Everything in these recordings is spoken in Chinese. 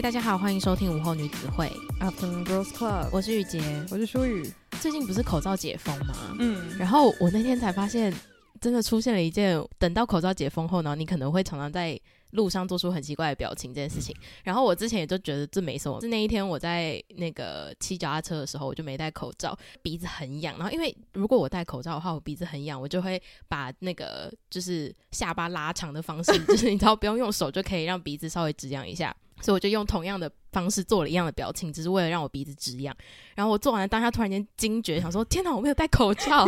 大家好，欢迎收听午后女子会 Afternoon Girls Club。我是雨洁，我是舒雨。最近不是口罩解封吗？嗯，然后我那天才发现，真的出现了一件，等到口罩解封后呢，你可能会常常在路上做出很奇怪的表情这件事情。然后我之前也就觉得这没什么。是那一天我在那个骑脚踏车的时候，我就没戴口罩，鼻子很痒。然后因为如果我戴口罩的话，我鼻子很痒，我就会把那个就是下巴拉长的方式，就是你知道不用用手就可以让鼻子稍微止痒一下。所以我就用同样的方式做了一样的表情，只是为了让我鼻子止痒。然后我做完了当下，突然间惊觉，想说：“ 天哪，我没有戴口罩！”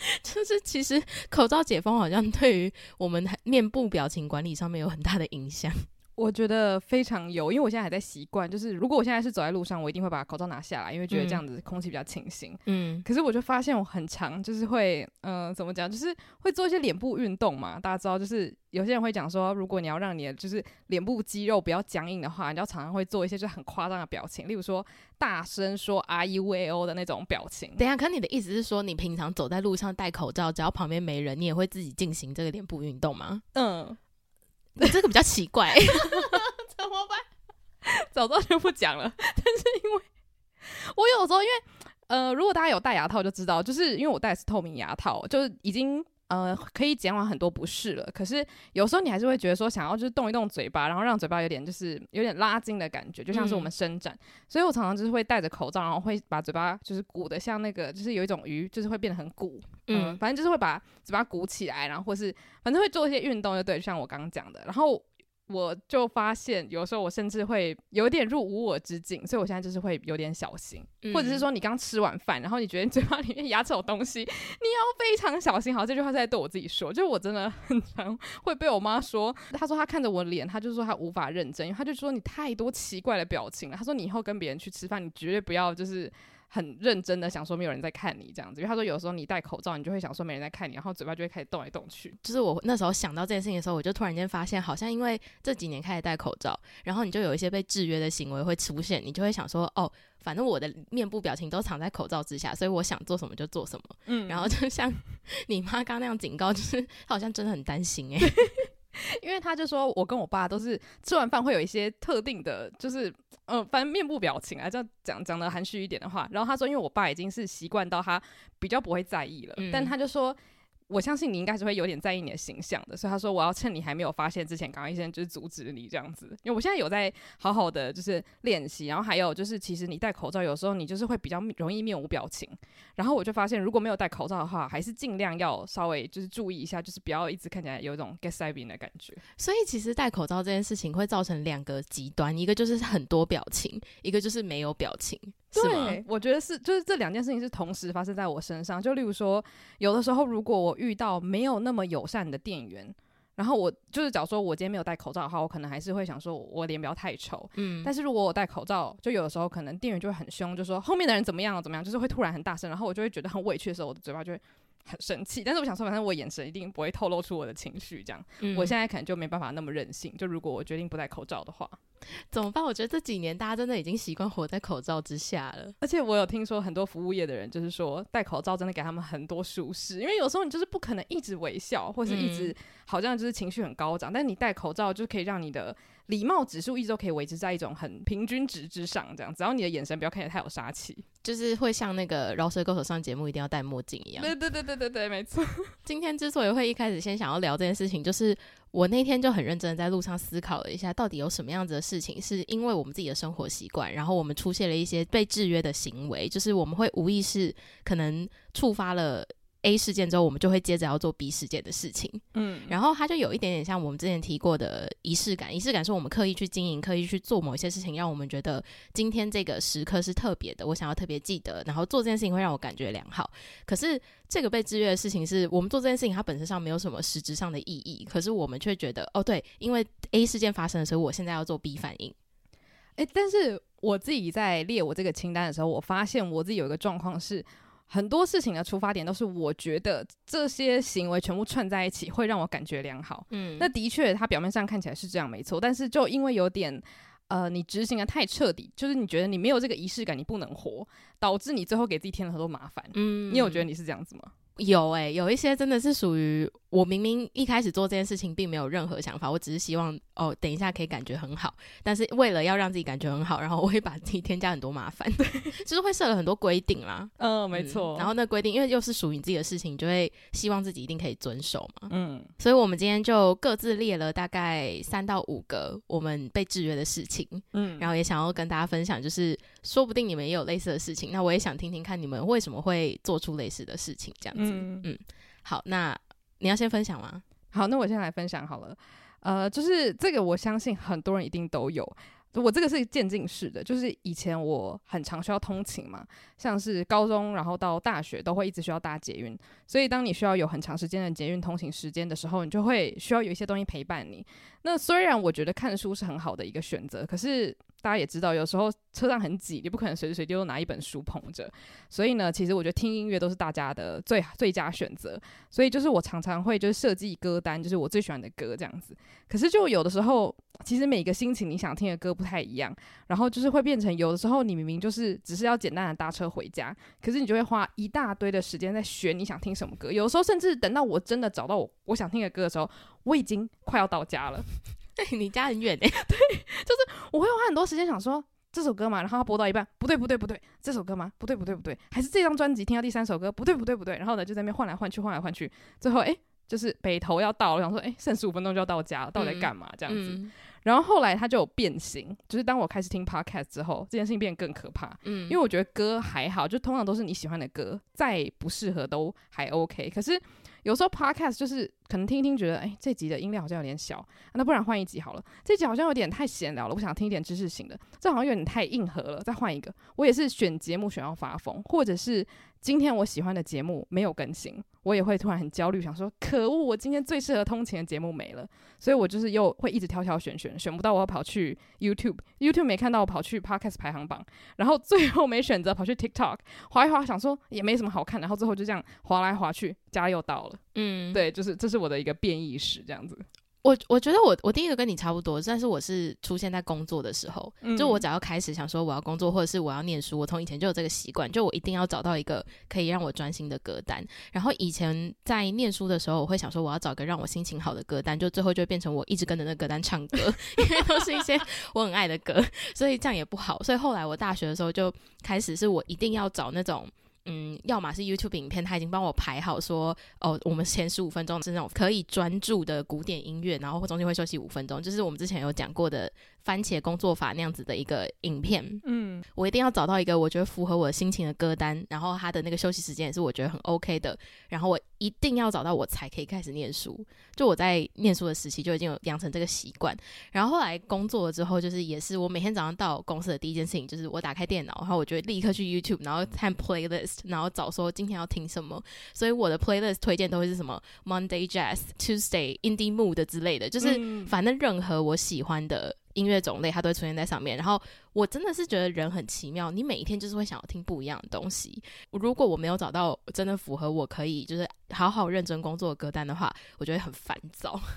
就是其实口罩解封好像对于我们面部表情管理上面有很大的影响。我觉得非常有，因为我现在还在习惯，就是如果我现在是走在路上，我一定会把口罩拿下来，因为觉得这样子空气比较清新。嗯，可是我就发现我很常，就是会，嗯、呃，怎么讲，就是会做一些脸部运动嘛。大家知道，就是有些人会讲说，如果你要让你的就是脸部肌肉比较僵硬的话，你要常常会做一些就很夸张的表情，例如说大声说 “R U A O” 的那种表情。等一下，可你的意思是说，你平常走在路上戴口罩，只要旁边没人，你也会自己进行这个脸部运动吗？嗯。你这个比较奇怪，怎么办？早知道就不讲了。但是因为我有时候，因为呃，如果大家有戴牙套就知道，就是因为我戴的是透明牙套，就是已经呃可以减缓很多不适了。可是有时候你还是会觉得说，想要就是动一动嘴巴，然后让嘴巴有点就是有点拉筋的感觉，就像是我们伸展。嗯、所以我常常就是会戴着口罩，然后会把嘴巴就是鼓得像那个，就是有一种鱼，就是会变得很鼓。嗯，反正就是会把嘴巴鼓起来，然后或是反正会做一些运动，就对，就像我刚刚讲的。然后我就发现，有时候我甚至会有点入无我之境，所以我现在就是会有点小心，嗯、或者是说你刚吃完饭，然后你觉得你嘴巴里面牙齿有东西，你要非常小心。好，这句话是在对我自己说，就我真的很常会被我妈说，她说她看着我脸，她就说她无法认真，因为她就说你太多奇怪的表情了。她说你以后跟别人去吃饭，你绝对不要就是。很认真的想说没有人在看你这样子，因为他说有时候你戴口罩，你就会想说没人在看你，然后嘴巴就会开始动来动去。就是我那时候想到这件事情的时候，我就突然间发现，好像因为这几年开始戴口罩，然后你就有一些被制约的行为会出现，你就会想说，哦，反正我的面部表情都藏在口罩之下，所以我想做什么就做什么。嗯，然后就像 你妈刚那样警告，就是她好像真的很担心诶、欸。因为他就说，我跟我爸都是吃完饭会有一些特定的，就是嗯、呃，反正面部表情啊，这样讲讲的含蓄一点的话。然后他说，因为我爸已经是习惯到他比较不会在意了，嗯、但他就说。我相信你应该是会有点在意你的形象的，所以他说我要趁你还没有发现之前，赶快先就是阻止你这样子。因为我现在有在好好的就是练习，然后还有就是其实你戴口罩有时候你就是会比较容易面无表情，然后我就发现如果没有戴口罩的话，还是尽量要稍微就是注意一下，就是不要一直看起来有一种 gaslighting 的感觉。所以其实戴口罩这件事情会造成两个极端，一个就是很多表情，一个就是没有表情。对，我觉得是，就是这两件事情是同时发生在我身上。就例如说，有的时候如果我遇到没有那么友善的店员，然后我就是假如说我今天没有戴口罩的话，我可能还是会想说我脸不要太丑。嗯，但是如果我戴口罩，就有的时候可能店员就会很凶，就说后面的人怎么样怎么样，就是会突然很大声，然后我就会觉得很委屈的时候，我的嘴巴就会。很生气，但是我想说，反正我眼神一定不会透露出我的情绪，这样。嗯、我现在可能就没办法那么任性。就如果我决定不戴口罩的话，怎么办？我觉得这几年大家真的已经习惯活在口罩之下了。而且我有听说很多服务业的人，就是说戴口罩真的给他们很多舒适，因为有时候你就是不可能一直微笑，或是一直好像就是情绪很高涨，嗯、但是你戴口罩就可以让你的。礼貌指数一直都可以维持在一种很平均值之上，这样，只要你的眼神不要看起来太有杀气，就是会像那个饶舌歌手上节目一定要戴墨镜一样。对对对对对对，没错。今天之所以会一开始先想要聊这件事情，就是我那天就很认真的在路上思考了一下，到底有什么样子的事情是因为我们自己的生活习惯，然后我们出现了一些被制约的行为，就是我们会无意识可能触发了。A 事件之后，我们就会接着要做 B 事件的事情。嗯，然后它就有一点点像我们之前提过的仪式感。仪式感是我们刻意去经营、刻意去做某一些事情，让我们觉得今天这个时刻是特别的，我想要特别记得，然后做这件事情会让我感觉良好。可是这个被制约的事情是我们做这件事情，它本身上没有什么实质上的意义，可是我们却觉得哦，对，因为 A 事件发生的时候，我现在要做 B 反应。诶，但是我自己在列我这个清单的时候，我发现我自己有一个状况是。很多事情的出发点都是我觉得这些行为全部串在一起会让我感觉良好。嗯，那的确，它表面上看起来是这样，没错。但是就因为有点，呃，你执行的太彻底，就是你觉得你没有这个仪式感，你不能活，导致你最后给自己添了很多麻烦。嗯，你有觉得你是这样子吗？有诶、欸，有一些真的是属于。我明明一开始做这件事情并没有任何想法，我只是希望哦，等一下可以感觉很好。但是为了要让自己感觉很好，然后我会把自己添加很多麻烦，对，就是会设了很多规定啦。嗯，没错。然后那规定，因为又是属于你自己的事情，你就会希望自己一定可以遵守嘛。嗯。所以我们今天就各自列了大概三到五个我们被制约的事情。嗯。然后也想要跟大家分享，就是说不定你们也有类似的事情，那我也想听听看你们为什么会做出类似的事情，这样子。嗯。嗯，好，那。你要先分享吗？好，那我先来分享好了。呃，就是这个，我相信很多人一定都有。我这个是渐进式的，就是以前我很常需要通勤嘛，像是高中，然后到大学都会一直需要搭捷运。所以当你需要有很长时间的捷运通勤时间的时候，你就会需要有一些东西陪伴你。那虽然我觉得看书是很好的一个选择，可是。大家也知道，有时候车上很挤，你不可能随时随地都拿一本书捧着。所以呢，其实我觉得听音乐都是大家的最最佳选择。所以就是我常常会就是设计歌单，就是我最喜欢的歌这样子。可是就有的时候，其实每个心情你想听的歌不太一样，然后就是会变成有的时候你明明就是只是要简单的搭车回家，可是你就会花一大堆的时间在选你想听什么歌。有时候甚至等到我真的找到我我想听的歌的时候，我已经快要到家了。你家很远诶，对，就是我会花很多时间想说这首歌嘛，然后它播到一半，不对不对不对，这首歌吗？不对不对不对，还是这张专辑听到第三首歌，不对不对不对，然后呢就在那边换来换去换来换去，最后诶，就是北投要到了，我想说诶，剩十五分钟就要到家了，到底在干嘛这样子？嗯、然后后来它就有变形，就是当我开始听 podcast 之后，这件事情变得更可怕，嗯，因为我觉得歌还好，就通常都是你喜欢的歌，再不适合都还 OK，可是。有时候 podcast 就是可能听一听，觉得哎，这集的音量好像有点小，啊、那不然换一集好了。这集好像有点太闲聊了，我想听一点知识型的。这好像有点太硬核了，再换一个。我也是选节目选到发疯，或者是。今天我喜欢的节目没有更新，我也会突然很焦虑，想说可恶，我今天最适合通勤的节目没了，所以我就是又会一直挑挑选选，选不到我要跑去 YouTube，YouTube 没看到我跑去 Podcast 排行榜，然后最后没选择跑去 TikTok，滑一滑想说也没什么好看，然后最后就这样滑来滑去，家又到了，嗯，对，就是这是我的一个变异史这样子。我我觉得我我第一个跟你差不多，但是我是出现在工作的时候，嗯、就我只要开始想说我要工作或者是我要念书，我从以前就有这个习惯，就我一定要找到一个可以让我专心的歌单。然后以前在念书的时候，我会想说我要找个让我心情好的歌单，就最后就变成我一直跟着那个歌单唱歌，因为都是一些我很爱的歌，所以这样也不好。所以后来我大学的时候就开始是我一定要找那种。嗯，要么是 YouTube 影片，他已经帮我排好说，哦，我们前十五分钟是那种可以专注的古典音乐，然后中间会休息五分钟，就是我们之前有讲过的。番茄工作法那样子的一个影片，嗯，我一定要找到一个我觉得符合我心情的歌单，然后他的那个休息时间也是我觉得很 OK 的，然后我一定要找到我才可以开始念书。就我在念书的时期就已经有养成这个习惯，然后后来工作了之后，就是也是我每天早上到公司的第一件事情就是我打开电脑，然后我就会立刻去 YouTube，然后看 playlist，然后找说今天要听什么。所以我的 playlist 推荐都会是什么 Monday Jazz、Tuesday Indie Mood 之类的，就是反正任何我喜欢的。音乐种类它都会出现在上面，然后我真的是觉得人很奇妙，你每一天就是会想要听不一样的东西。如果我没有找到真的符合我可以就是好好认真工作的歌单的话，我觉得很烦躁。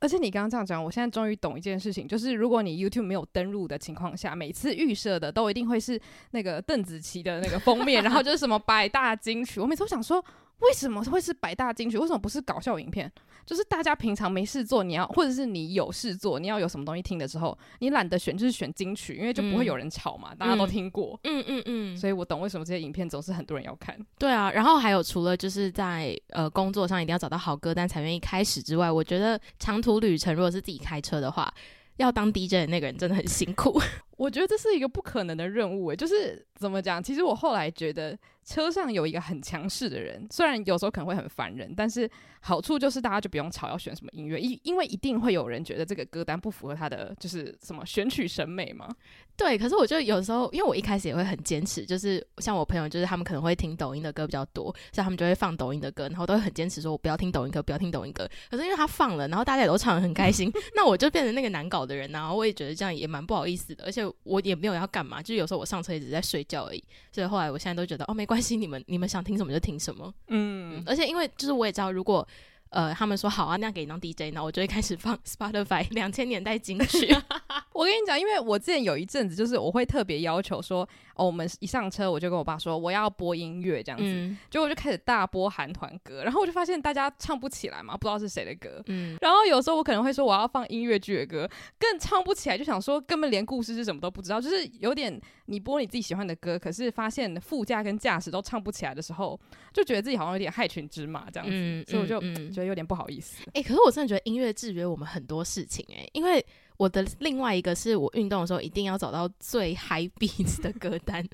而且你刚刚这样讲，我现在终于懂一件事情，就是如果你 YouTube 没有登录的情况下，每次预设的都一定会是那个邓紫棋的那个封面，然后就是什么百大金曲。我每次都想说，为什么会是百大金曲？为什么不是搞笑影片？就是大家平常没事做，你要或者是你有事做，你要有什么东西听的时候，你懒得选，就是选金曲，因为就不会有人吵嘛，嗯、大家都听过。嗯嗯嗯，嗯嗯，所以我懂为什么这些影片总是很多人要看。对啊，然后还有除了就是在呃工作上一定要找到好歌单才愿意开始之外，我觉得长途旅程如果是自己开车的话，要当 DJ 的那个人真的很辛苦。我觉得这是一个不可能的任务诶，就是怎么讲？其实我后来觉得。车上有一个很强势的人，虽然有时候可能会很烦人，但是好处就是大家就不用吵要选什么音乐，因因为一定会有人觉得这个歌单不符合他的就是什么选曲审美嘛。对，可是我觉得有时候，因为我一开始也会很坚持，就是像我朋友，就是他们可能会听抖音的歌比较多，所以他们就会放抖音的歌，然后都会很坚持说我不要听抖音歌，不要听抖音歌。可是因为他放了，然后大家也都唱得很开心，那我就变成那个难搞的人，然后我也觉得这样也蛮不好意思的，而且我也没有要干嘛，就有时候我上车也只是在睡觉而已。所以后来我现在都觉得哦，没关系，你们你们。想听什么就听什么，嗯，嗯，而且因为就是我也知道，如果呃他们说好啊，那样给你当 DJ，那我就会开始放 Spotify 两千年代金曲。我跟你讲，因为我之前有一阵子，就是我会特别要求说，哦，我们一上车我就跟我爸说我要播音乐这样子，嗯、结果我就开始大播韩团歌，然后我就发现大家唱不起来嘛，不知道是谁的歌，嗯，然后有时候我可能会说我要放音乐剧的歌，更唱不起来，就想说根本连故事是什么都不知道，就是有点你播你自己喜欢的歌，可是发现副驾跟驾驶都唱不起来的时候，就觉得自己好像有点害群之马这样子，嗯、所以我就、嗯。嗯、觉有点不好意思。哎、可是我真的觉得音乐制约我们很多事情、欸，因为。我的另外一个是我运动的时候一定要找到最嗨 beats 的歌单。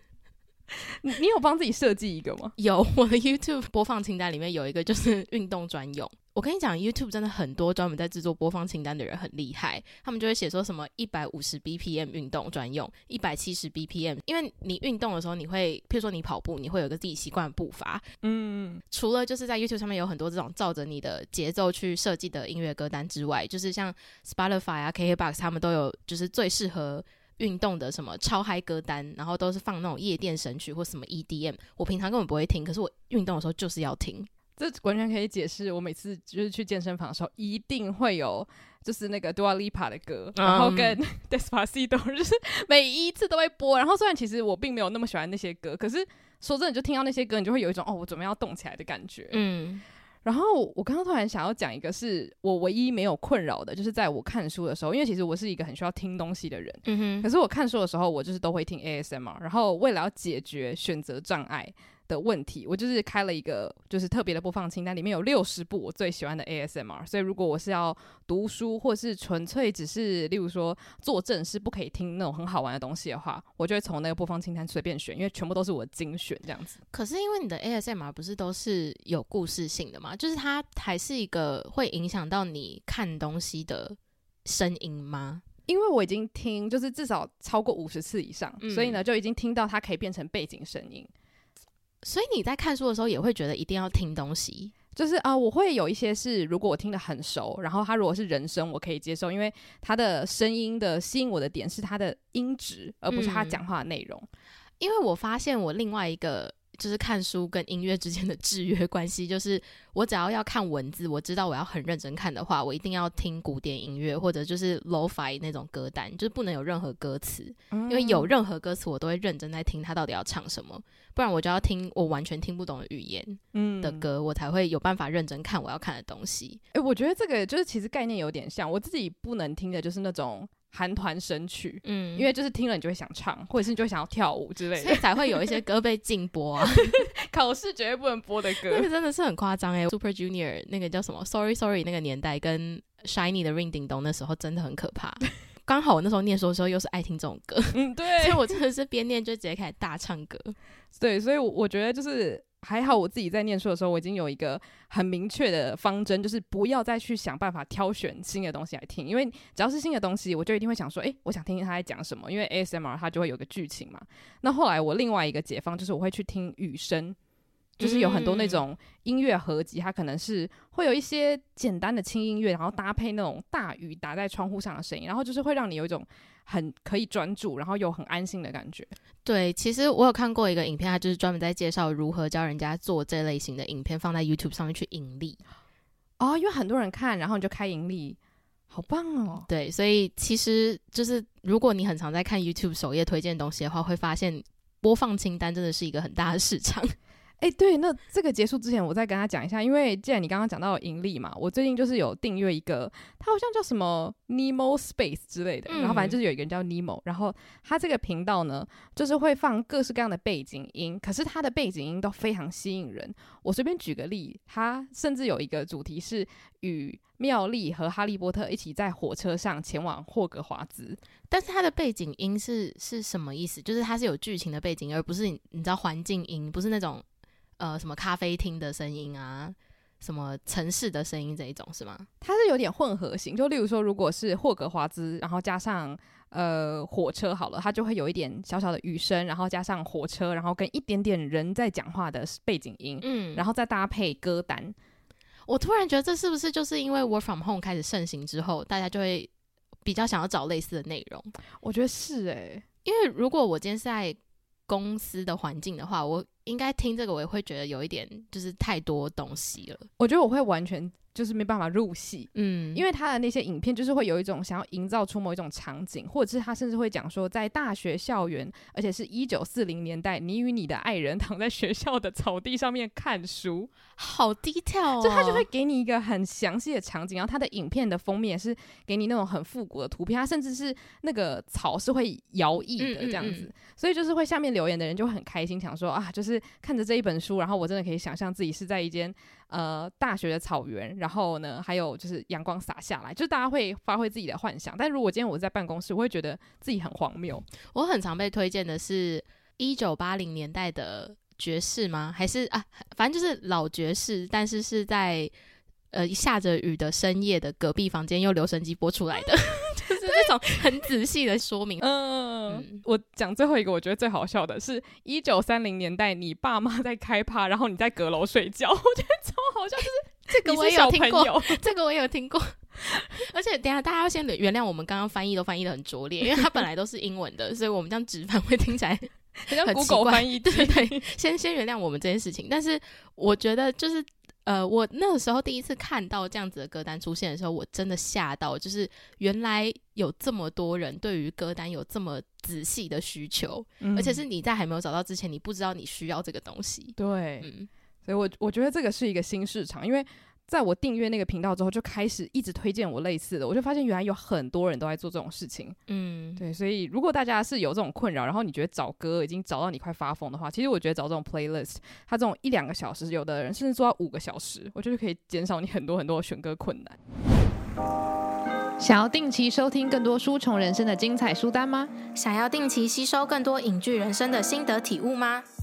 你你有帮自己设计一个吗？有，我的 YouTube 播放清单里面有一个就是运动专用。我跟你讲，YouTube 真的很多专门在制作播放清单的人很厉害，他们就会写说什么一百五十 BPM 运动专用，一百七十 BPM，因为你运动的时候，你会，譬如说你跑步，你会有个自己习惯的步伐，嗯，除了就是在 YouTube 上面有很多这种照着你的节奏去设计的音乐歌单之外，就是像 Spotify 啊、KKBox 他们都有就是最适合运动的什么超嗨歌单，然后都是放那种夜店神曲或什么 EDM，我平常根本不会听，可是我运动的时候就是要听。这完全可以解释，我每次就是去健身房的时候，一定会有就是那个 Dua Lipa 的歌，然后跟 Despacito，就是每一次都会播。然后虽然其实我并没有那么喜欢那些歌，可是说真的，就听到那些歌，你就会有一种哦，我准备要动起来的感觉。嗯。然后我刚刚突然想要讲一个，是我唯一没有困扰的，就是在我看书的时候，因为其实我是一个很需要听东西的人。嗯哼。可是我看书的时候，我就是都会听 ASMR，然后为了要解决选择障碍。的问题，我就是开了一个就是特别的播放清单，里面有六十部我最喜欢的 ASMR。所以如果我是要读书，或是纯粹只是例如说做正事不可以听那种很好玩的东西的话，我就会从那个播放清单随便选，因为全部都是我精选这样子。可是因为你的 ASMR 不是都是有故事性的吗，就是它还是一个会影响到你看东西的声音吗？因为我已经听就是至少超过五十次以上，嗯、所以呢就已经听到它可以变成背景声音。所以你在看书的时候也会觉得一定要听东西，就是啊、呃，我会有一些是如果我听得很熟，然后他如果是人声，我可以接受，因为他的声音的吸引我的点是他的音质，而不是他讲话的内容。嗯，因为我发现我另外一个。就是看书跟音乐之间的制约关系，就是我只要要看文字，我知道我要很认真看的话，我一定要听古典音乐或者就是 lo-fi 那种歌单，就是不能有任何歌词，因为有任何歌词我都会认真在听他到底要唱什么，不然我就要听我完全听不懂的语言的歌，我才会有办法认真看我要看的东西。诶，我觉得这个就是其实概念有点像，我自己不能听的就是那种。韩团神曲，嗯，因为就是听了你就会想唱，或者是你就会想要跳舞之类的，所以才会有一些歌被禁播啊。考试绝对不能播的歌，那个真的是很夸张哎。Super Junior 那个叫什么？Sorry Sorry 那个年代跟 Shiny 的 Ring Ding Dong 那时候真的很可怕。刚好我那时候念书的时候又是爱听这种歌，嗯，对，所以我真的是边念就直接开始大唱歌。对，所以我觉得就是。还好我自己在念书的时候，我已经有一个很明确的方针，就是不要再去想办法挑选新的东西来听，因为只要是新的东西，我就一定会想说，诶，我想听听他在讲什么，因为 ASMR 它就会有个剧情嘛。那后来我另外一个解放就是我会去听雨声，就是有很多那种音乐合集，它可能是会有一些简单的轻音乐，然后搭配那种大雨打在窗户上的声音，然后就是会让你有一种。很可以专注，然后又很安心的感觉。对，其实我有看过一个影片，它就是专门在介绍如何教人家做这类型的影片，放在 YouTube 上面去盈利。哦，因为很多人看，然后你就开盈利，好棒哦。对，所以其实就是如果你很常在看 YouTube 首页推荐东西的话，会发现播放清单真的是一个很大的市场。哎，对，那这个结束之前，我再跟他讲一下，因为既然你刚刚讲到盈利嘛，我最近就是有订阅一个，它好像叫什么 Nemo Space 之类的，嗯、然后反正就是有一个人叫 Nemo，然后他这个频道呢，就是会放各式各样的背景音，可是他的背景音都非常吸引人。我随便举个例，他甚至有一个主题是与妙丽和哈利波特一起在火车上前往霍格华兹，但是他的背景音是是什么意思？就是它是有剧情的背景，而不是你你知道环境音，不是那种。呃，什么咖啡厅的声音啊，什么城市的声音这一种是吗？它是有点混合型，就例如说，如果是霍格华兹，然后加上呃火车好了，它就会有一点小小的雨声，然后加上火车，然后跟一点点人在讲话的背景音，嗯，然后再搭配歌单。我突然觉得这是不是就是因为 Work from Home 开始盛行之后，大家就会比较想要找类似的内容？我觉得是诶、欸，因为如果我今天是在公司的环境的话，我。应该听这个，我也会觉得有一点就是太多东西了。我觉得我会完全。就是没办法入戏，嗯，因为他的那些影片就是会有一种想要营造出某一种场景，或者是他甚至会讲说，在大学校园，而且是一九四零年代，你与你的爱人躺在学校的草地上面看书，好 detail 哦，就他就会给你一个很详细的场景，然后他的影片的封面是给你那种很复古的图片，他甚至是那个草是会摇曳的这样子，嗯。嗯嗯，所以就是会下面留言的人就会很开心，想说啊，就是看着这一本书，然后我真的可以想象自己是在一间。呃，大学的草原，然后呢，还有就是阳光洒下来，就是大家会发挥自己的幻想。但如果今天我在办公室，我会觉得自己很荒谬。我很常被推荐的是一九八零年代的爵士吗？还是啊，反正就是老爵士，但是是在呃下着雨的深夜的隔壁房间用留声机播出来的。就是这种很仔细的说明。嗯，嗯，我讲最后一个，我觉得最好笑的是，一九三零年代，你爸妈在开趴，然后你在阁楼睡觉，我觉得超好笑。就是 这个我也有听过，这个我也有听过。而且等下大家要先原谅我们刚刚翻译都翻译的很拙劣，因为它本来都是英文的，所以我们这样直翻会听起来很像 Google 翻译。对对，先先原谅我们这件事情。但是我觉得就是。呃，我那个时候第一次看到这样子的歌单出现的时候，我真的吓到，就是原来有这么多人对于歌单有这么仔细的需求，嗯，而且是你在还没有找到之前，你不知道你需要这个东西。对，嗯，所以我我觉得这个是一个新市场，因为。在我订阅那个频道之后，就开始一直推荐我类似的，我就发现原来有很多人都在做这种事情。嗯，对，所以如果大家是有这种困扰，然后你觉得找歌已经找到你快发疯的话，其实我觉得找这种 playlist，它这种一两个小时，有的人甚至做到五个小时，我觉得可以减少你很多很多的选歌困难。想要定期收听更多书虫人生的精彩书单吗？想要定期吸收更多影剧人生的心得体悟吗？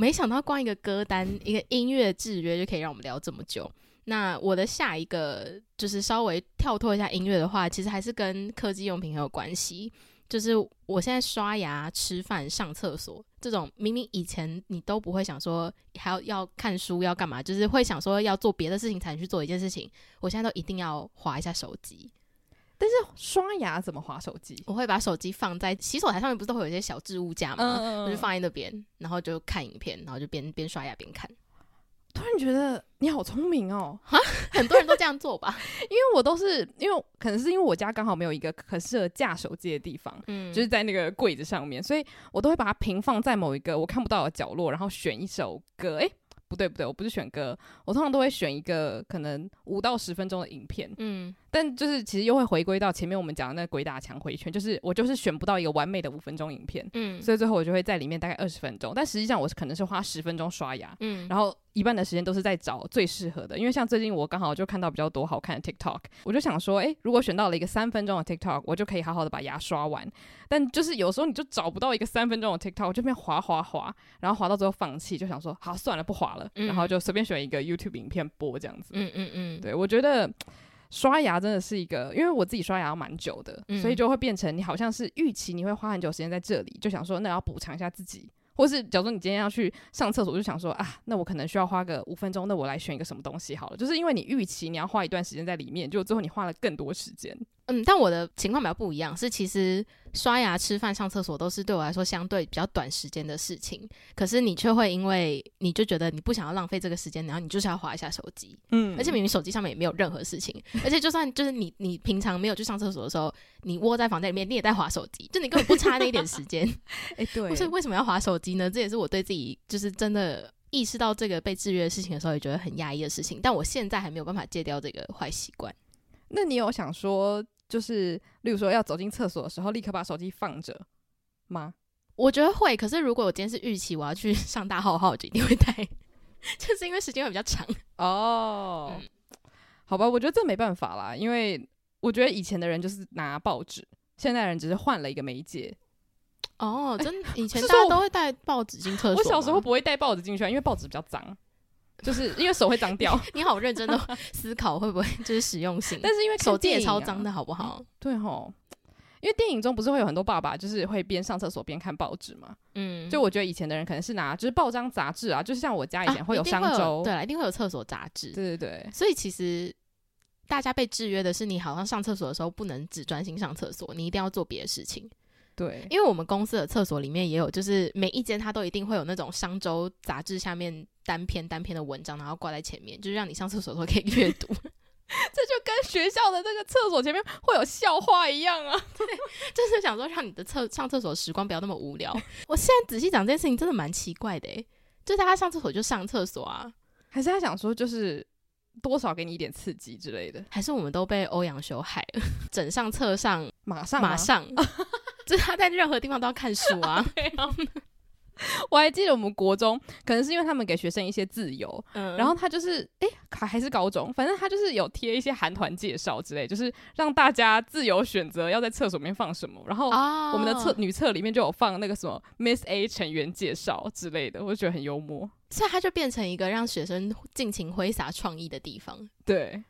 没想到光一个歌单，一个音乐制约就可以让我们聊这么久。那我的下一个就是稍微跳脱一下音乐的话，其实还是跟科技用品很有关系。就是我现在刷牙、吃饭、上厕所这种，明明以前你都不会想说还要要看书要干嘛，就是会想说要做别的事情才能去做一件事情，我现在都一定要滑一下手机。但是刷牙怎么划手机？我会把手机放在洗手台上面，不是都会有一些小置物架吗？嗯我就放在那边，然后就看影片，然后就边边刷牙边看。突然觉得你好聪明哦！哈，很多人都这样做吧？因为我都是因为可能是因为我家刚好没有一个很适合架手机的地方，嗯，就是在那个柜子上面，所以我都会把它平放在某一个我看不到的角落，然后选一首歌。诶。不对不对，我不是选歌，我通常都会选一个可能五到十分钟的影片，嗯，但就是其实又会回归到前面我们讲的那个鬼打墙回圈，就是我就是选不到一个完美的五分钟影片，嗯，所以最后我就会在里面大概二十分钟，但实际上我是可能是花十分钟刷牙，嗯，然后。一半的时间都是在找最适合的，因为像最近我刚好就看到比较多好看的 TikTok，我就想说，诶，如果选到了一个三分钟的 TikTok，我就可以好好的把牙刷完。但就是有时候你就找不到一个三分钟的 TikTok，我就边滑滑滑，然后滑到最后放弃，就想说，好算了，不滑了，嗯、然后就随便选一个 YouTube 影片播这样子。嗯嗯嗯，对，我觉得刷牙真的是一个，因为我自己刷牙蛮久的，嗯、所以就会变成你好像是预期你会花很久时间在这里，就想说那要补偿一下自己。或是假如说你今天要去上厕所，就想说啊，那我可能需要花个五分钟，那我来选一个什么东西好了。就是因为你预期你要花一段时间在里面，就最后你花了更多时间。嗯，但我的情况比较不一样，是其实刷牙、吃饭、上厕所都是对我来说相对比较短时间的事情。可是你却会因为你就觉得你不想要浪费这个时间，然后你就是要划一下手机。嗯，而且明明手机上面也没有任何事情，而且就算就是你你平常没有去上厕所的时候，你窝在房间里面，你也在划手机，就你根本不差那一点时间。哎、欸，对，所以为什么要划手机呢？这也是我对自己就是真的意识到这个被制约的事情的时候，也觉得很压抑的事情。但我现在还没有办法戒掉这个坏习惯。那你有想说？就是，例如说要走进厕所的时候，立刻把手机放着吗？我觉得会。可是如果我今天是预期我要去 上大号的话，我就一定会带，就是因为时间会比较长 哦。嗯、好吧，我觉得这没办法啦，因为我觉得以前的人就是拿报纸，现在人只是换了一个媒介。哦，真的，以前大家都会带报纸进厕所。我小时候不会带报纸进去，因为报纸比较脏。就是因为手会脏掉，你好认真的思考会不会就是实用性？但是因为手机也超脏的好不好？对吼，因为电影中不是会有很多爸爸就是会边上厕所边看报纸嘛？嗯，就我觉得以前的人可能是拿就是报章杂志啊，就是像我家以前会有商周，对，一定会有厕所杂志，对对对。所以其实大家被制约的是，你好像上厕所的时候不能只专心上厕所，你一定要做别的事情。对，因为我们公司的厕所里面也有，就是每一间它都一定会有那种商周杂志下面单篇单篇的文章，然后挂在前面，就是让你上厕所的时候可以阅读。这就跟学校的那个厕所前面会有笑话一样啊！对，就是想说让你的厕上厕所时光不要那么无聊。我现在仔细讲这件事情，真的蛮奇怪的诶，就是大家上厕所就上厕所啊，还是他想说就是多少给你一点刺激之类的？还是我们都被欧阳修害了？整上厕上马上马上。就是他在任何地方都要看书啊。我还记得我们国中，可能是因为他们给学生一些自由，嗯，然后他就是哎，还、欸、还是高中，反正他就是有贴一些韩团介绍之类，就是让大家自由选择要在厕所里面放什么。然后我们的厕、哦、女厕里面就有放那个什么 Miss A 成员介绍之类的，我就觉得很幽默。所以他就变成一个让学生尽情挥洒创意的地方。对，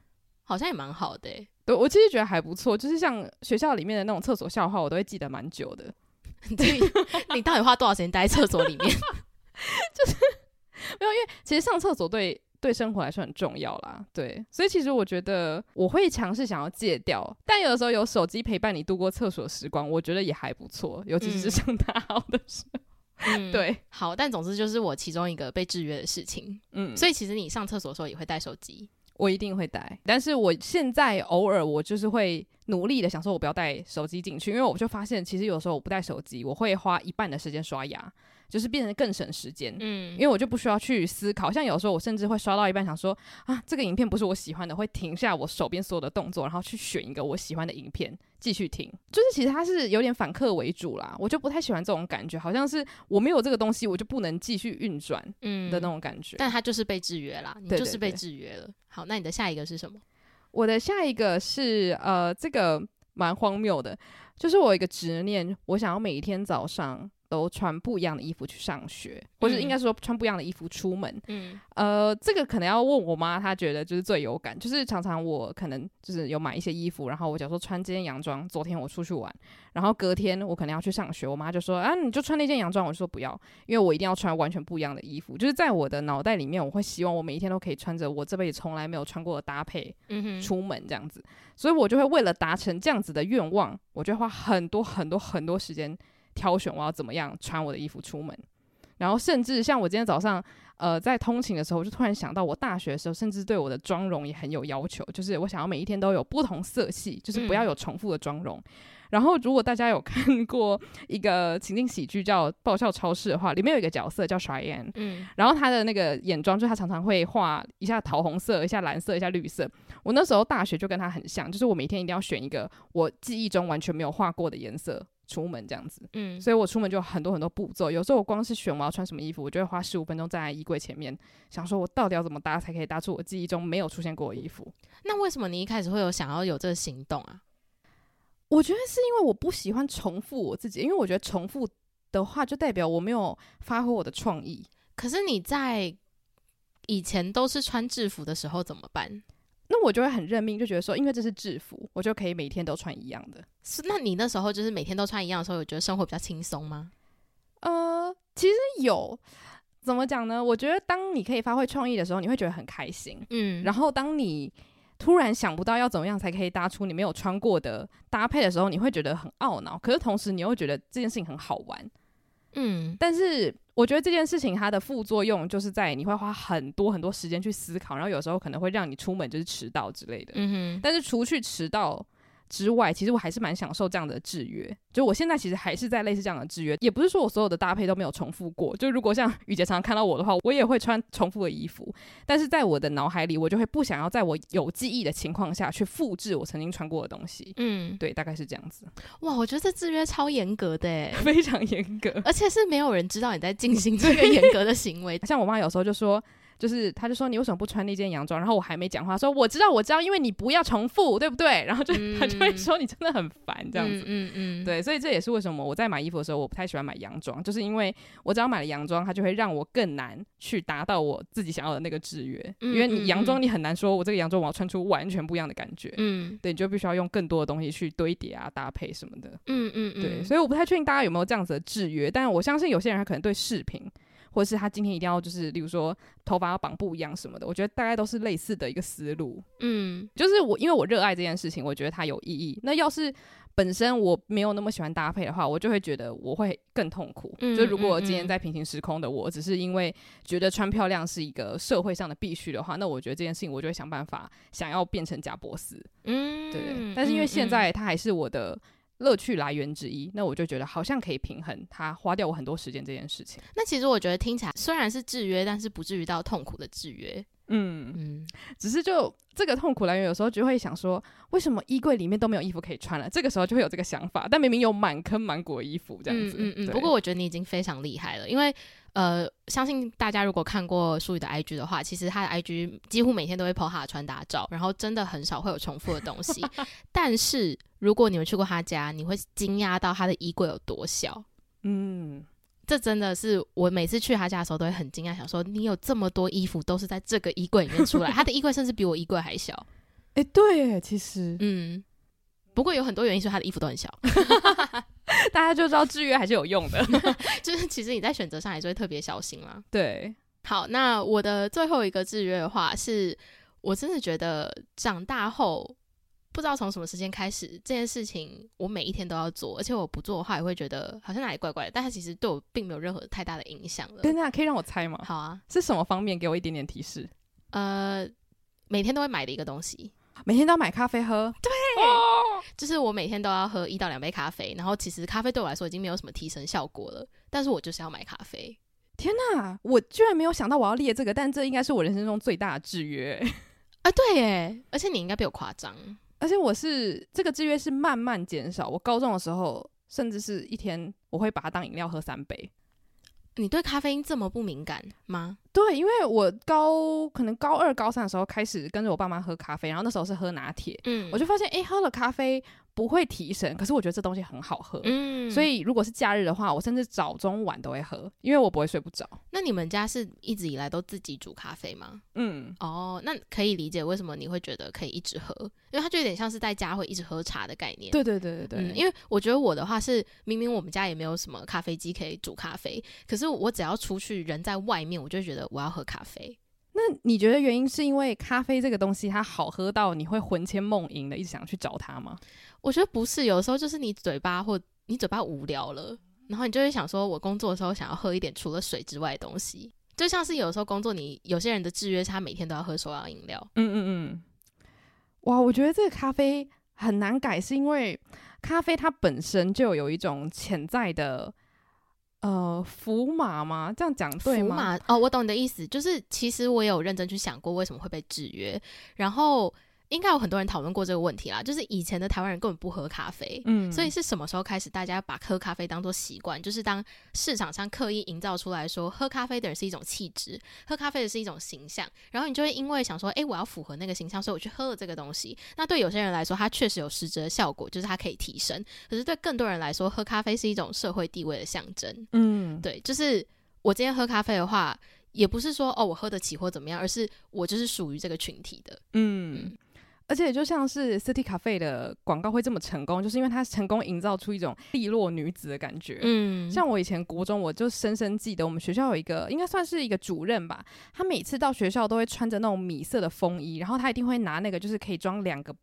好像也蛮好的、欸。对，我其实觉得还不错，就是像学校里面的那种厕所笑话，我都会记得蛮久的。对，你到底花多少时间待在厕所里面？就是没有，因为其实上厕所对对生活来说很重要啦。对，所以其实我觉得我会尝试想要戒掉，但有的时候有手机陪伴你度过厕所时光，我觉得也还不错，尤其是上大号的时候。嗯，对，好，但总之就是我其中一个被制约的事情。嗯，所以其实你上厕所的时候也会带手机。我一定会带，但是我现在偶尔我就是会努力的想说，我不要带手机进去，因为我就发现，其实有时候我不带手机，我会花一半的时间刷牙。就是变成更省时间，嗯，因为我就不需要去思考。像有时候我甚至会刷到一半，想说啊，这个影片不是我喜欢的，会停下我手边所有的动作，然后去选一个我喜欢的影片继续听。就是其实它是有点反客为主啦，我就不太喜欢这种感觉，好像是我没有这个东西，我就不能继续运转，嗯的那种感觉。但它就是被制约啦，你就是被制约了。对对对。好，那你的下一个是什么？我的下一个是呃，这个蛮荒谬的，就是我有一个执念，我想要每一天早上。都穿不一样的衣服去上学，或者应该说穿不一样的衣服出门。嗯，呃，这个可能要问我妈，她觉得就是最有感。就是常常我可能就是有买一些衣服，然后我假如说穿这件洋装，昨天我出去玩，然后隔天我可能要去上学，我妈就说啊，你就穿那件洋装，我就说不要，因为我一定要穿完全不一样的衣服。就是在我的脑袋里面，我会希望我每一天都可以穿着我这辈子从来没有穿过的搭配，出门这样子。所以我就会为了达成这样子的愿望，我就会花很多很多很多时间。挑选我要怎么样穿我的衣服出门，然后甚至像我今天早上，呃，在通勤的时候，我就突然想到，我大学的时候甚至对我的妆容也很有要求，就是我想要每一天都有不同色系，就是不要有重复的妆容。嗯、然后，如果大家有 看过一个情景喜剧叫《爆笑超市》的话，里面有一个角色叫 Cheyenne，嗯，然后他的那个眼妆，就他常常会画一下桃红色，一下蓝色，一下绿色。我那时候大学就跟他很像，就是我每天一定要选一个我记忆中完全没有画过的颜色。出门这样子，嗯，所以我出门就有很多很多步骤。有时候我光是选我要穿什么衣服，我就会花十五分钟站在衣柜前面，想说我到底要怎么搭才可以搭出我记忆中没有出现过的衣服。那为什么你一开始会有想要有这个行动啊？我觉得是因为我不喜欢重复我自己，因为我觉得重复的话就代表我没有发挥我的创意。可是你在以前都是穿制服的时候怎么办？那我就会很认命，就觉得说，因为这是制服，我就可以每天都穿一样的。是，那你那时候就是每天都穿一样的时候，有觉得生活比较轻松吗？呃，其实有，怎么讲呢？我觉得当你可以发挥创意的时候，你会觉得很开心。嗯，然后当你突然想不到要怎么样才可以搭出你没有穿过的搭配的时候，你会觉得很懊恼。可是同时，你又觉得这件事情很好玩。嗯，但是我觉得这件事情它的副作用就是在你会花很多很多时间去思考，然后有时候可能会让你出门就是迟到之类的。嗯哼，但是除去迟到。之外，其实我还是蛮享受这样的制约。就我现在其实还是在类似这样的制约，也不是说我所有的搭配都没有重复过。就如果像雨杰常常看到我的话，我也会穿重复的衣服。但是在我的脑海里，我就会不想要在我有记忆的情况下去复制我曾经穿过的东西。嗯，对，大概是这样子。哇，我觉得这制约超严格的诶，非常严格，而且是没有人知道你在进行这个严格的行为。像我妈有时候就说。就是，他就说你为什么不穿那件洋装？然后我还没讲话，说我知道，我知道，因为你不要重复，对不对？然后就、嗯、他就会说你真的很烦这样子，嗯嗯，嗯，对，所以这也是为什么我在买衣服的时候，我不太喜欢买洋装，就是因为我只要买了洋装，它就会让我更难去达到我自己想要的那个制约，嗯、因为你洋装你很难说我这个洋装我要穿出完全不一样的感觉，嗯，对，你就必须要用更多的东西去堆叠啊、搭配什么的，嗯嗯嗯，对，所以我不太确定大家有没有这样子的制约，但我相信有些人他可能对饰品。或者是他今天一定要就是，例如说头发要绑不一样什么的，我觉得大概都是类似的一个思路。嗯，就是我因为我热爱这件事情，我觉得它有意义。那要是本身我没有那么喜欢搭配的话，我就会觉得我会更痛苦。嗯，就如果今天在平行时空的我，只是因为觉得穿漂亮是一个社会上的必须的话，那我觉得这件事情我就会想办法想要变成贾伯斯。嗯，对。但是因为现在他还是我的。乐趣来源之一，那我就觉得好像可以平衡它花掉我很多时间这件事情。那其实我觉得听起来虽然是制约，但是不至于到痛苦的制约。嗯嗯，只是就这个痛苦来源，有时候就会想说，为什么衣柜里面都没有衣服可以穿了？这个时候就会有这个想法，但明明有满坑满谷的衣服这样子。嗯嗯，嗯。不过我觉得你已经非常厉害了，因为呃，相信大家如果看过书宇的 IG 的话，其实他的 IG 几乎每天都会 po 他的穿搭照，然后真的很少会有重复的东西。但是如果你们去过他家，你会惊讶到他的衣柜有多小。嗯。这真的是我每次去他家的时候都会很惊讶，想说你有这么多衣服都是在这个衣柜里面出来，他的衣柜甚至比我衣柜还小。哎、欸，对，其实，嗯，不过有很多原因是他的衣服都很小，大家就知道制约还是有用的，就是其实你在选择上还是会特别小心啦。对，好，那我的最后一个制约的话是，我真的觉得长大后。不知道从什么时间开始，这件事情我每一天都要做，而且我不做的话也会觉得好像哪里怪怪的。但它其实对我并没有任何太大的影响了。对，那可以让我猜吗？好啊，是什么方面？给我一点点提示。呃，每天都会买的一个东西，每天都要买咖啡喝。对，哦，就是我每天都要喝一到两杯咖啡。然后其实咖啡对我来说已经没有什么提神效果了，但是我就是要买咖啡。天哪，我居然没有想到我要列这个，但这应该是我人生中最大的制约 啊！对耶，而且你应该比我夸张。而且我是这个制约是慢慢减少。我高中的时候，甚至是一天我会把它当饮料喝三杯。你对咖啡因这么不敏感吗？对，因为我高可能高二、高三的时候开始跟着我爸妈喝咖啡，然后那时候是喝拿铁，嗯，我就发现，哎，喝了咖啡。不会提神，可是我觉得这东西很好喝，嗯，所以如果是假日的话，我甚至早中晚都会喝，因为我不会睡不着。那你们家是一直以来都自己煮咖啡吗？嗯，哦，那可以理解为什么你会觉得可以一直喝，因为它就有点像是在家会一直喝茶的概念。对对对对对，嗯，因为我觉得我的话是，明明我们家也没有什么咖啡机可以煮咖啡，可是我只要出去人在外面，我就觉得我要喝咖啡。那你觉得原因是因为咖啡这个东西它好喝到你会魂牵梦萦的一直想去找它吗？我觉得不是，有时候就是你嘴巴或你嘴巴无聊了，然后你就会想说，我工作的时候想要喝一点除了水之外的东西，就像是有时候工作，你有些人的制约是他每天都要喝手摇饮料。嗯嗯嗯。哇，我觉得这个咖啡很难改，是因为咖啡它本身就有一种潜在的呃福马吗？这样讲对吗？哦，我懂你的意思，就是其实我有认真去想过为什么会被制约，然后。应该有很多人讨论过这个问题啦，就是以前的台湾人根本不喝咖啡，嗯，所以是什么时候开始大家把喝咖啡当做习惯？就是当市场上刻意营造出来说喝咖啡的人是一种气质，喝咖啡的是一种形象，然后你就会因为想说，诶，我要符合那个形象，所以我去喝了这个东西。那对有些人来说，它确实有实质的效果，就是它可以提升。可是对更多人来说，喝咖啡是一种社会地位的象征。嗯，对，就是我今天喝咖啡的话，也不是说哦我喝得起或怎么样，而是我就是属于这个群体的。嗯。而且就像是 City Cafe 的广告会这么成功，就是因为它成功营造出一种利落女子的感觉。嗯，像我以前国中，我就深深记得我们学校有一个应该算是一个主任吧，他每次到学校都会穿着那种米色的风衣，然后他一定会拿那个就是可以装两个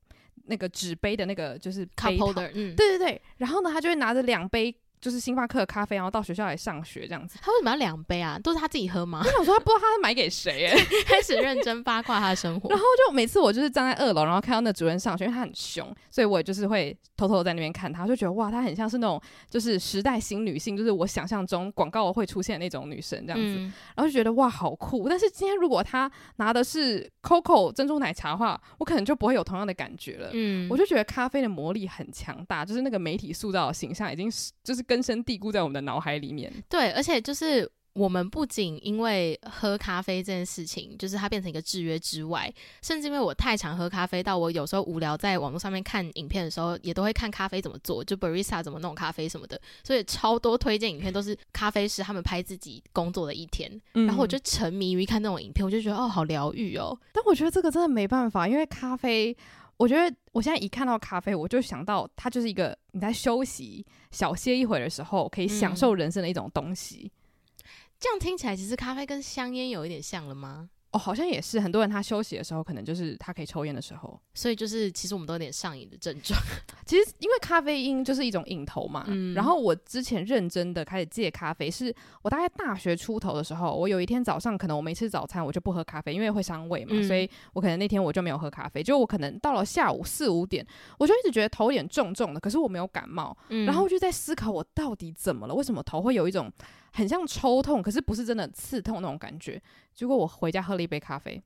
那个纸杯的那个就是 cup holder，嗯，对对对，然后呢，他就会拿着两杯。就是星巴克的咖啡，然后到学校来上学这样子。他为什么要两杯啊？都是他自己喝吗？我想说他不知道他是买给谁，哎，开始认真八卦他的生活。然后就每次我就是站在二楼，然后看到那主任上学，因为他很凶，所以我就是会偷偷在那边看他，就觉得哇，他很像是那种就是时代新女性，就是我想象中广告会出现的那种女生这样子。嗯、然后就觉得哇，好酷。但是今天如果他拿的是 Coco 珍珠奶茶的话，我可能就不会有同样的感觉了。嗯，我就觉得咖啡的魔力很强大，就是那个媒体塑造的形象已经是就是根深蒂固在我们的脑海里面，对，而且就是我们不仅因为喝咖啡这件事情，就是它变成一个制约之外，甚至因为我太常喝咖啡，到我有时候无聊在网络上面看影片的时候，也都会看咖啡怎么做，就 barista 怎么弄咖啡什么的，所以超多推荐影片都是咖啡师他们拍自己工作的一天，嗯、然后我就沉迷于看那种影片，我就觉得哦，好疗愈哦。但我觉得这个真的没办法，因为咖啡。我觉得我现在一看到咖啡，我就想到它就是一个你在休息、小歇一会儿的时候可以享受人生的一种东西。嗯，这样听起来，其实咖啡跟香烟有一点像了吗？哦，好像也是，很多人他休息的时候，可能就是他可以抽烟的时候，所以就是其实我们都有点上瘾的症状。其实因为咖啡因就是一种瘾头嘛。嗯。然后我之前认真的开始戒咖啡，是我大概大学出头的时候，我有一天早上可能我没吃早餐，我就不喝咖啡，因为会伤胃嘛，嗯、所以我可能那天我就没有喝咖啡。就我可能到了下午四五点，我就一直觉得头有点重重的，可是我没有感冒。嗯。然后我就在思考我到底怎么了？为什么头会有一种很像抽痛，可是不是真的刺痛那种感觉？结果我回家喝了一杯咖啡。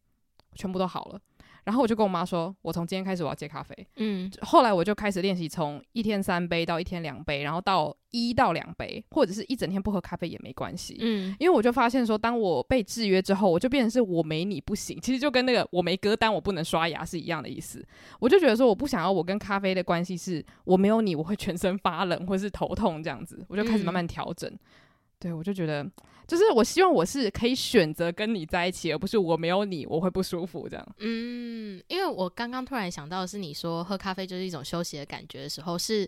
全部都好了，然后我就跟我妈说，我从今天开始我要戒咖啡。嗯，后来我就开始练习从一天三杯到一天两杯，然后到一到两杯，或者是一整天不喝咖啡也没关系。嗯，因为我就发现说，当我被制约之后，我就变成是我没你不行。其实就跟那个我没歌单我不能刷牙是一样的意思。我就觉得说，我不想要我跟咖啡的关系是我没有你我会全身发冷或是头痛这样子，我就开始慢慢调整。嗯对，我就觉得，就是我希望我是可以选择跟你在一起，而不是我没有你我会不舒服这样。嗯，因为我刚刚突然想到的是你说喝咖啡就是一种休息的感觉的时候，是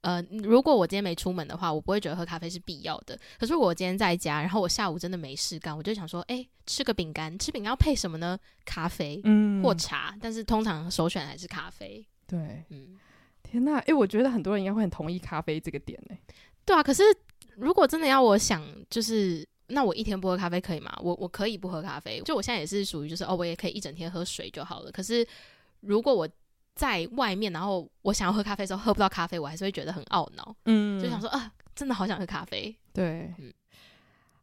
呃，如果我今天没出门的话，我不会觉得喝咖啡是必要的。可是我今天在家，然后我下午真的没事干，我就想说，哎，吃个饼干，吃饼干要配什么呢？咖啡，嗯，或茶，但是通常首选还是咖啡。对，嗯，天哪，哎，我觉得很多人应该会很同意咖啡这个点呢。对啊，可是。如果真的要我想，就是那我一天不喝咖啡可以吗？我我可以不喝咖啡，就我现在也是属于就是哦，我也可以一整天喝水就好了。可是如果我在外面，然后我想要喝咖啡的时候喝不到咖啡，我还是会觉得很懊恼，嗯，就想说啊，真的好想喝咖啡。对，嗯，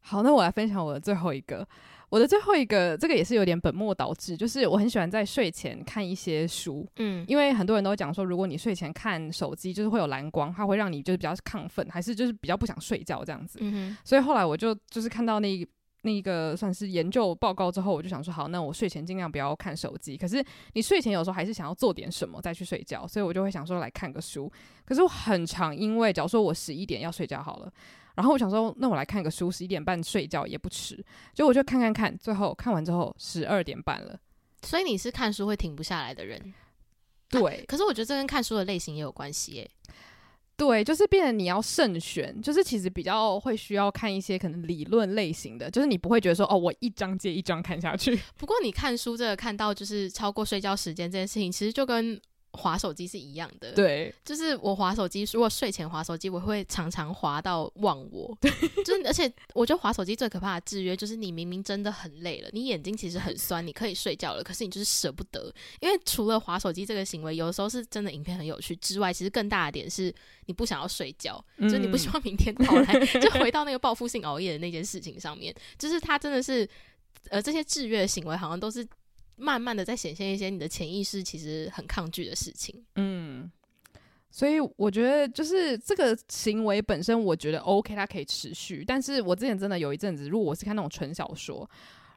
好，那我来分享我的最后一个。我的最后一个，这个也是有点本末倒置，就是我很喜欢在睡前看一些书，嗯，因为很多人都讲说，如果你睡前看手机，就是会有蓝光，它会让你就是比较亢奋，还是就是比较不想睡觉这样子，所以后来我就就是看到那那个算是研究报告之后，我就想说，好，那我睡前尽量不要看手机。可是你睡前有时候还是想要做点什么再去睡觉，所以我就会想说来看个书。可是我很常因为，假如说我十一点要睡觉好了。然后我想说，那我来看个书，十一点半睡觉也不迟。就我就看看看，最后看完之后十二点半了。所以你是看书会停不下来的人？对。啊，可是我觉得这跟看书的类型也有关系耶。对，就是变得你要慎选，就是其实比较会需要看一些可能理论类型的，就是你不会觉得说哦，我一章接一章看下去。不过你看书这个看到就是超过睡觉时间这件事情，其实就跟。滑手机是一样的，对，就是我滑手机，如果睡前滑手机，我会常常滑到忘我，对，就是而且我觉得滑手机最可怕的制约就是你明明真的很累了，你眼睛其实很酸，你可以睡觉了，可是你就是舍不得，因为除了滑手机这个行为，有的时候是真的影片很有趣之外，其实更大的点是你不想要睡觉，嗯、就是你不希望明天到来 就回到那个报复性熬夜的那件事情上面，就是它真的是，呃，这些制约的行为好像都是。慢慢的在显现一些你的潜意识其实很抗拒的事情。嗯，所以我觉得就是这个行为本身，我觉得 OK，它可以持续。但是我之前真的有一阵子，如果我是看那种纯小说，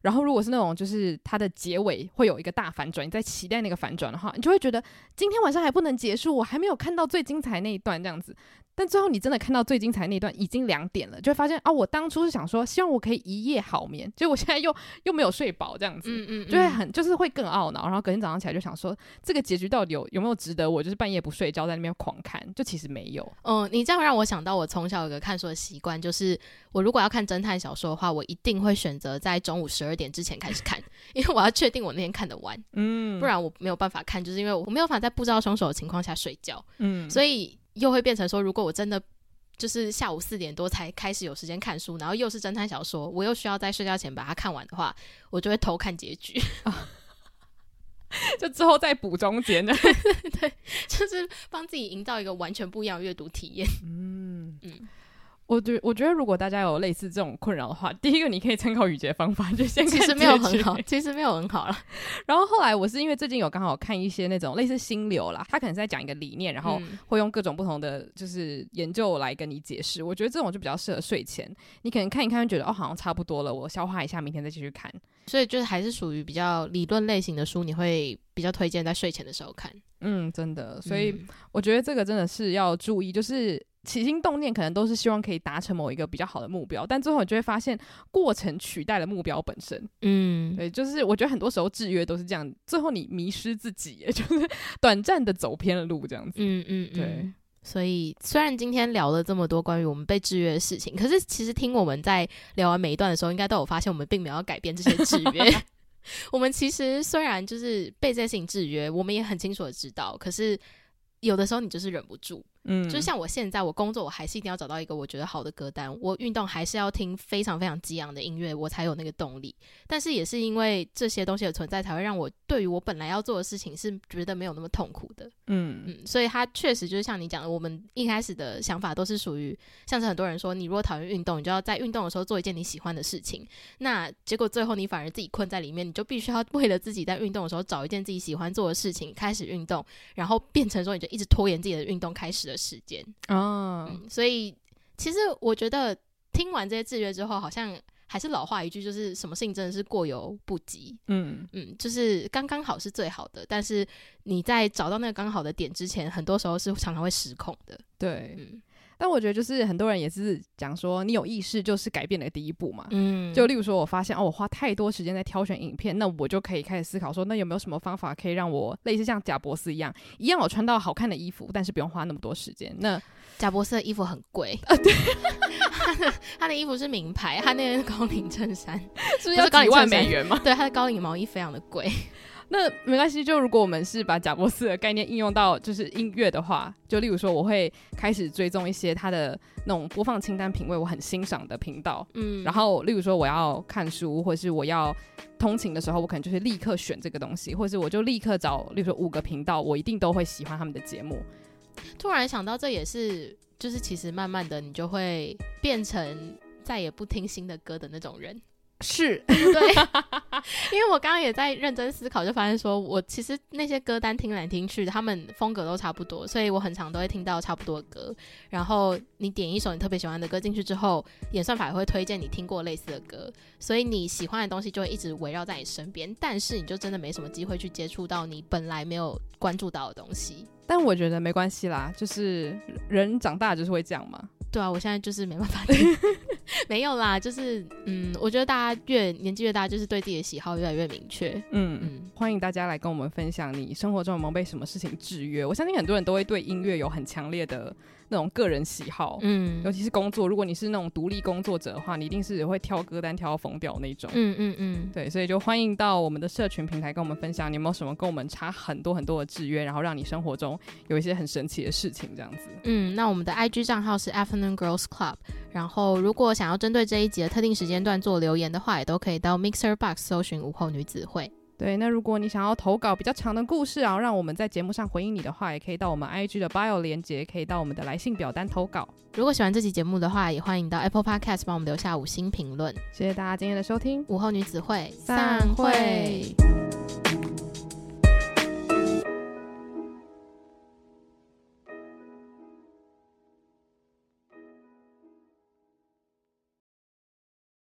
然后如果是那种就是它的结尾会有一个大反转，你在期待那个反转的话，你就会觉得今天晚上还不能结束，我还没有看到最精彩那一段这样子。但最后你真的看到最精彩那段已经两点了，就会发现啊，我当初是想说希望我可以一夜好眠，结果我现在又又没有睡饱，这样子，嗯嗯，就会很就是会更懊恼，然后隔天早上起来就想说这个结局到底有有没有值得我就是半夜不睡觉在那边狂看？就其实没有。嗯，你这样让我想到我从小有个看书的习惯，就是我如果要看侦探小说的话，我一定会选择在中午十二点之前开始看，因为我要确定我那天看得完，嗯，不然我没有办法看，就是因为我没有办法在不知道凶手的情况下睡觉，嗯，所以。又会变成说，如果我真的就是下午四点多才开始有时间看书，然后又是侦探小说，我又需要在睡觉前把它看完的话，我就会偷看结局，就之后再补中间的，对，就是帮自己营造一个完全不一样的阅读体验。嗯嗯。我觉我觉得，如果大家有类似这种困扰的话，第一个你可以参考雨杰方法，就先看。其实没有很好，其实没有很好了。然后后来我是因为最近有刚好看一些那种类似心流啦，他可能是在讲一个理念，然后会用各种不同的就是研究来跟你解释。我觉得这种就比较适合睡前，你可能看一看，觉得哦好像差不多了，我消化一下，明天再继续看。所以就是还是属于比较理论类型的书，你会比较推荐在睡前的时候看。嗯，真的。所以我觉得这个真的是要注意，就是。起心动念可能都是希望可以达成某一个比较好的目标，但最后你就会发现过程取代了目标本身。嗯，对，就是我觉得很多时候制约都是这样，最后你迷失自己，就是短暂的走偏了路这样子。嗯嗯，对嗯。所以虽然今天聊了这么多关于我们被制约的事情，可是其实听我们在聊完每一段的时候，应该都有发现我们并没有要改变这些制约。我们其实虽然就是被这些事情制约，我们也很清楚的知道，可是有的时候你就是忍不住。嗯，就像我现在，我工作我还是一定要找到一个我觉得好的歌单。我运动还是要听非常非常激昂的音乐，我才有那个动力。但是也是因为这些东西的存在，才会让我对于我本来要做的事情是觉得没有那么痛苦的。嗯嗯，所以它确实就是像你讲的，我们一开始的想法都是属于，像是很多人说，你如果讨厌运动，你就要在运动的时候做一件你喜欢的事情。那结果最后你反而自己困在里面，你就必须要为了自己在运动的时候找一件自己喜欢做的事情开始运动，然后变成说你就一直拖延自己的运动开始的时间。哦、嗯，所以其实我觉得听完这些制约之后，好像还是老话一句，就是什么事情真的是过犹不及。嗯嗯，就是刚刚好是最好的，但是你在找到那个刚好的点之前，很多时候是常常会失控的。对，嗯。但我觉得，就是很多人也是讲说，你有意识就是改变的第一步嘛。嗯，就例如说，我发现哦，我花太多时间在挑选影片，那我就可以开始思考说，那有没有什么方法可以让我类似像贾博士一样，一样我穿到好看的衣服，但是不用花那么多时间。那贾博士的衣服很贵啊，对，他的他的衣服是名牌，他那件高领衬衫 是不是要几万美元吗？对，他的高领毛衣非常的贵。那没关系，就如果我们是把贾伯斯的概念应用到就是音乐的话，就例如说，我会开始追踪一些他的那种播放清单品味我很欣赏的频道，嗯，然后例如说我要看书或者是我要通勤的时候，我可能就是立刻选这个东西，或者是我就立刻找，例如说五个频道，我一定都会喜欢他们的节目。突然想到，这也是就是其实慢慢的你就会变成再也不听新的歌的那种人。是 对，因为我刚刚也在认真思考，就发现说我其实那些歌单听来听去，他们风格都差不多，所以我很常都会听到差不多的歌。然后你点一首你特别喜欢的歌进去之后，演算法也会推荐你听过类似的歌，所以你喜欢的东西就会一直围绕在你身边。但是你就真的没什么机会去接触到你本来没有关注到的东西。但我觉得没关系啦，就是人长大就是会这样嘛。对啊，我现在就是没办法，没有啦，就是嗯，我觉得大家越年纪越大，就是对自己的喜好越来越明确。嗯嗯，欢迎大家来跟我们分享你生活中有没有被什么事情制约。我相信很多人都会对音乐有很强烈的那种个人喜好，嗯，尤其是工作，如果你是那种独立工作者的话，你一定是会挑歌单挑到疯掉那种。嗯嗯嗯，对，所以就欢迎到我们的社群平台跟我们分享，你有没有什么跟我们差很多很多的制约，然后让你生活中有一些很神奇的事情这样子。嗯，那我们的 IG 账号是 Afternoon Girls Club，然后如果想要针对这一集的特定时间段做留言的话，也都可以到 Mixer Box 搜寻午后女子会。对，那如果你想要投稿比较长的故事，然后让我们在节目上回应你的话，也可以到我们 IG 的 bio 连接，可以到我们的来信表单投稿。如果喜欢这期节目的话，也欢迎到 Apple Podcast 帮我们留下五星评论。谢谢大家今天的收听，午后女子会散会。